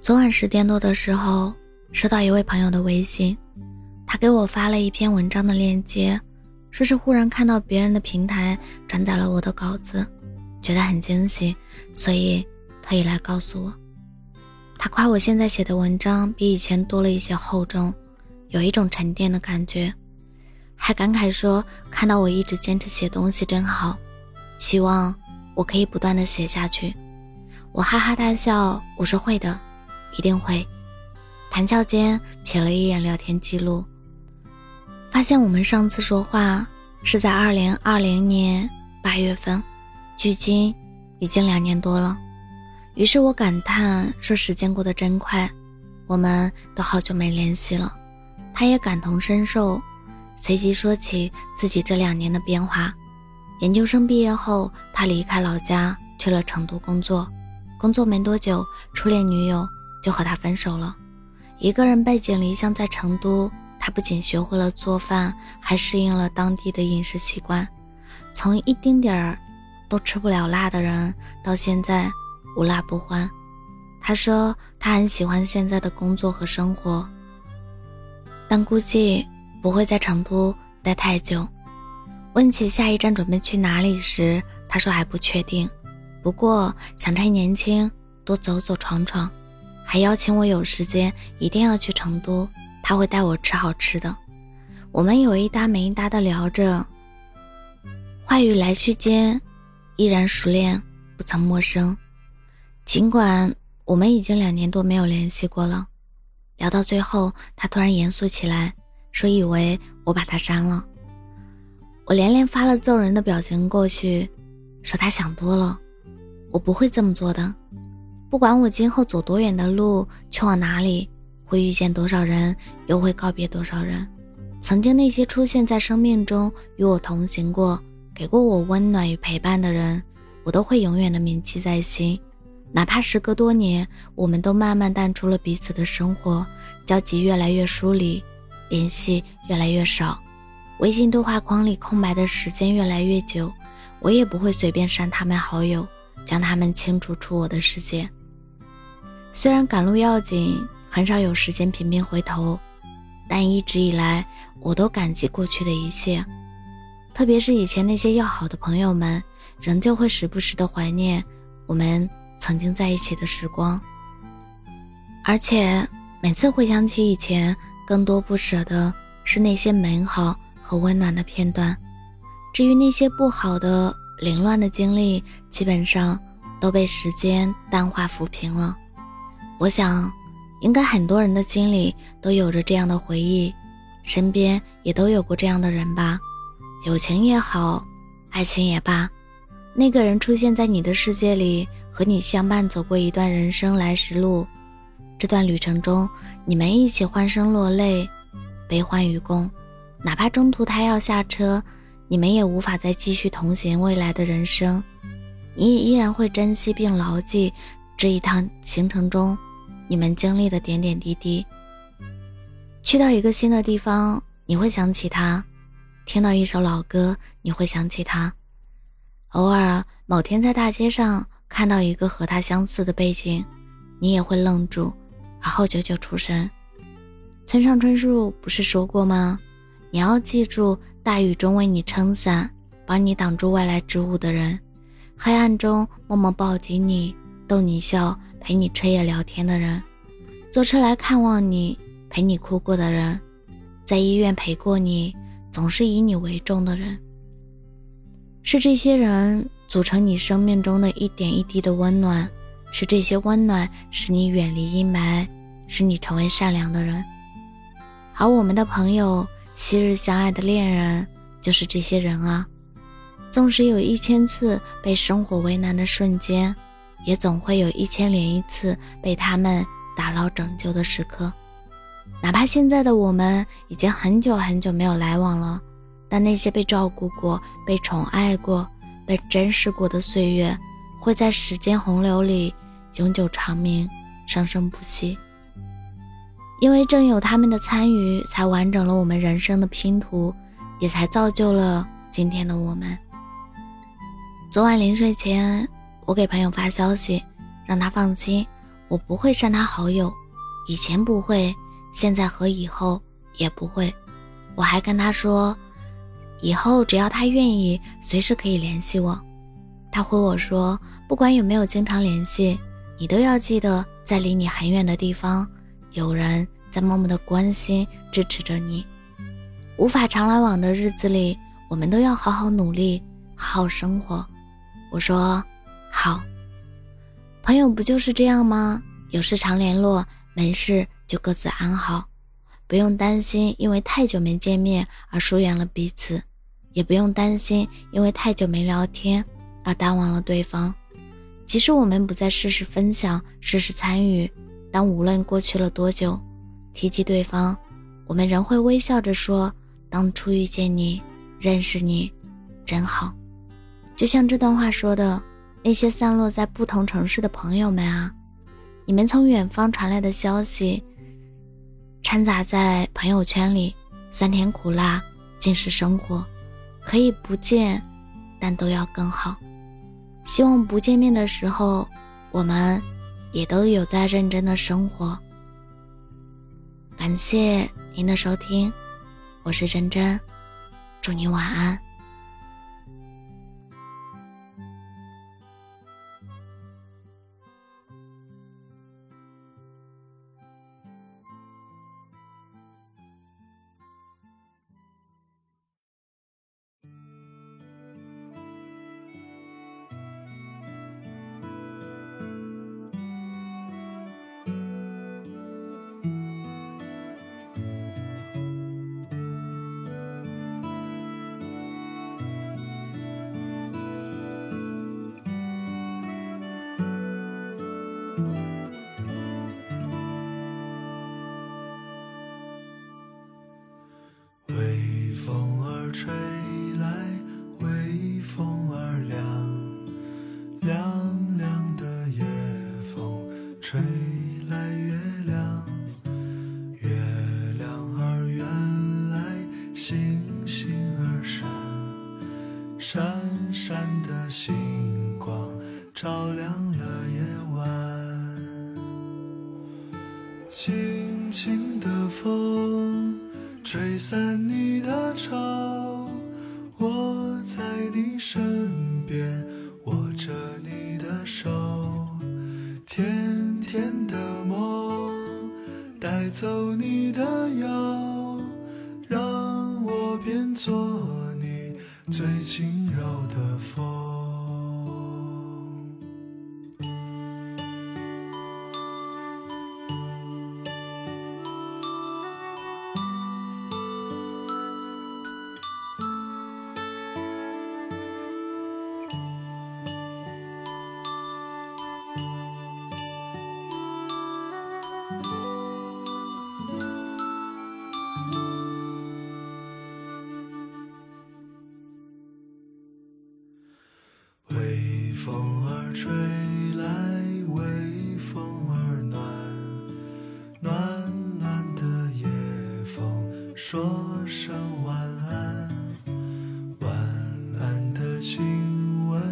昨晚十点多的时候，收到一位朋友的微信，他给我发了一篇文章的链接，说是忽然看到别人的平台转载了我的稿子，觉得很惊喜，所以特意来告诉我。他夸我现在写的文章比以前多了一些厚重，有一种沉淀的感觉，还感慨说看到我一直坚持写东西真好，希望我可以不断的写下去。我哈哈大笑，我说会的。一定会。谈笑间瞥了一眼聊天记录，发现我们上次说话是在二零二零年八月份，距今已经两年多了。于是我感叹说：“时间过得真快，我们都好久没联系了。”他也感同身受，随即说起自己这两年的变化。研究生毕业后，他离开老家去了成都工作，工作没多久，初恋女友。就和他分手了，一个人背井离乡在成都，他不仅学会了做饭，还适应了当地的饮食习惯。从一丁点儿都吃不了辣的人，到现在无辣不欢。他说他很喜欢现在的工作和生活，但估计不会在成都待太久。问起下一站准备去哪里时，他说还不确定，不过想趁年轻多走走闯闯。还邀请我有时间一定要去成都，他会带我吃好吃的。我们有一搭没一搭的聊着，话语来去间依然熟练，不曾陌生。尽管我们已经两年多没有联系过了，聊到最后，他突然严肃起来，说以为我把他删了。我连连发了揍人的表情过去，说他想多了，我不会这么做的。不管我今后走多远的路，去往哪里，会遇见多少人，又会告别多少人。曾经那些出现在生命中与我同行过、给过我温暖与陪伴的人，我都会永远的铭记在心。哪怕时隔多年，我们都慢慢淡出了彼此的生活，交集越来越疏离，联系越来越少，微信对话框里空白的时间越来越久，我也不会随便删他们好友，将他们清除出我的世界。虽然赶路要紧，很少有时间频频回头，但一直以来我都感激过去的一切，特别是以前那些要好的朋友们，仍旧会时不时的怀念我们曾经在一起的时光。而且每次回想起以前，更多不舍的是那些美好和温暖的片段。至于那些不好的、凌乱的经历，基本上都被时间淡化抚平了。我想，应该很多人的心里都有着这样的回忆，身边也都有过这样的人吧。友情也好，爱情也罢，那个人出现在你的世界里，和你相伴走过一段人生来时路。这段旅程中，你们一起欢声落泪，悲欢与共。哪怕中途他要下车，你们也无法再继续同行未来的人生。你也依然会珍惜并牢记这一趟行程中。你们经历的点点滴滴。去到一个新的地方，你会想起他；听到一首老歌，你会想起他；偶尔某天在大街上看到一个和他相似的背景，你也会愣住，而后久久出神。村上春树不是说过吗？你要记住，大雨中为你撑伞、帮你挡住外来之物的人；黑暗中默默抱紧你。逗你笑、陪你彻夜聊天的人，坐车来看望你、陪你哭过的人，在医院陪过你、总是以你为重的人，是这些人组成你生命中的一点一滴的温暖，是这些温暖使你远离阴霾，使你成为善良的人。而我们的朋友、昔日相爱的恋人，就是这些人啊。纵使有一千次被生活为难的瞬间。也总会有一千零一次被他们打捞拯救的时刻，哪怕现在的我们已经很久很久没有来往了，但那些被照顾过、被宠爱过、被珍视过的岁月，会在时间洪流里永久长鸣，生生不息。因为正有他们的参与，才完整了我们人生的拼图，也才造就了今天的我们。昨晚临睡前。我给朋友发消息，让他放心，我不会删他好友，以前不会，现在和以后也不会。我还跟他说，以后只要他愿意，随时可以联系我。他回我说，不管有没有经常联系，你都要记得，在离你很远的地方，有人在默默的关心、支持着你。无法常来往的日子里，我们都要好好努力，好好生活。我说，好。朋友不就是这样吗？有事常联络，没事就各自安好，不用担心因为太久没见面而疏远了彼此，也不用担心因为太久没聊天而淡忘了对方。即使我们不再事事分享、事事参与，但无论过去了多久，提及对方，我们仍会微笑着说：“当初遇见你，认识你，真好。”就像这段话说的。那些散落在不同城市的朋友们啊，你们从远方传来的消息，掺杂在朋友圈里，酸甜苦辣尽是生活。可以不见，但都要更好。希望不见面的时候，我们也都有在认真的生活。感谢您的收听，我是真真，祝你晚安。来月亮，月亮儿圆来，星星儿闪，闪闪的星光照亮了夜晚。轻轻的风吹散你的愁，我在你身边握着你的手。甜甜，走你的腰，让我变作你最轻柔的风。说声晚安，晚安的亲吻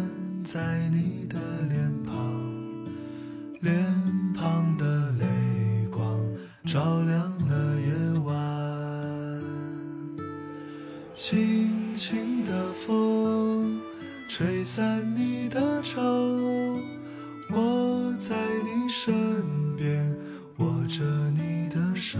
在你的脸庞，脸庞的泪光照亮了夜晚，轻轻的风。吹散你的愁，我在你身边握着你的手，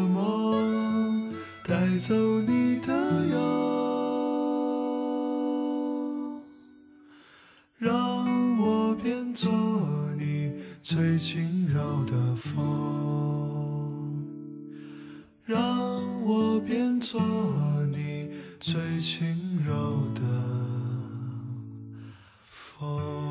带走你的忧，让我变作你最轻柔的风，让我变作你最轻柔的。风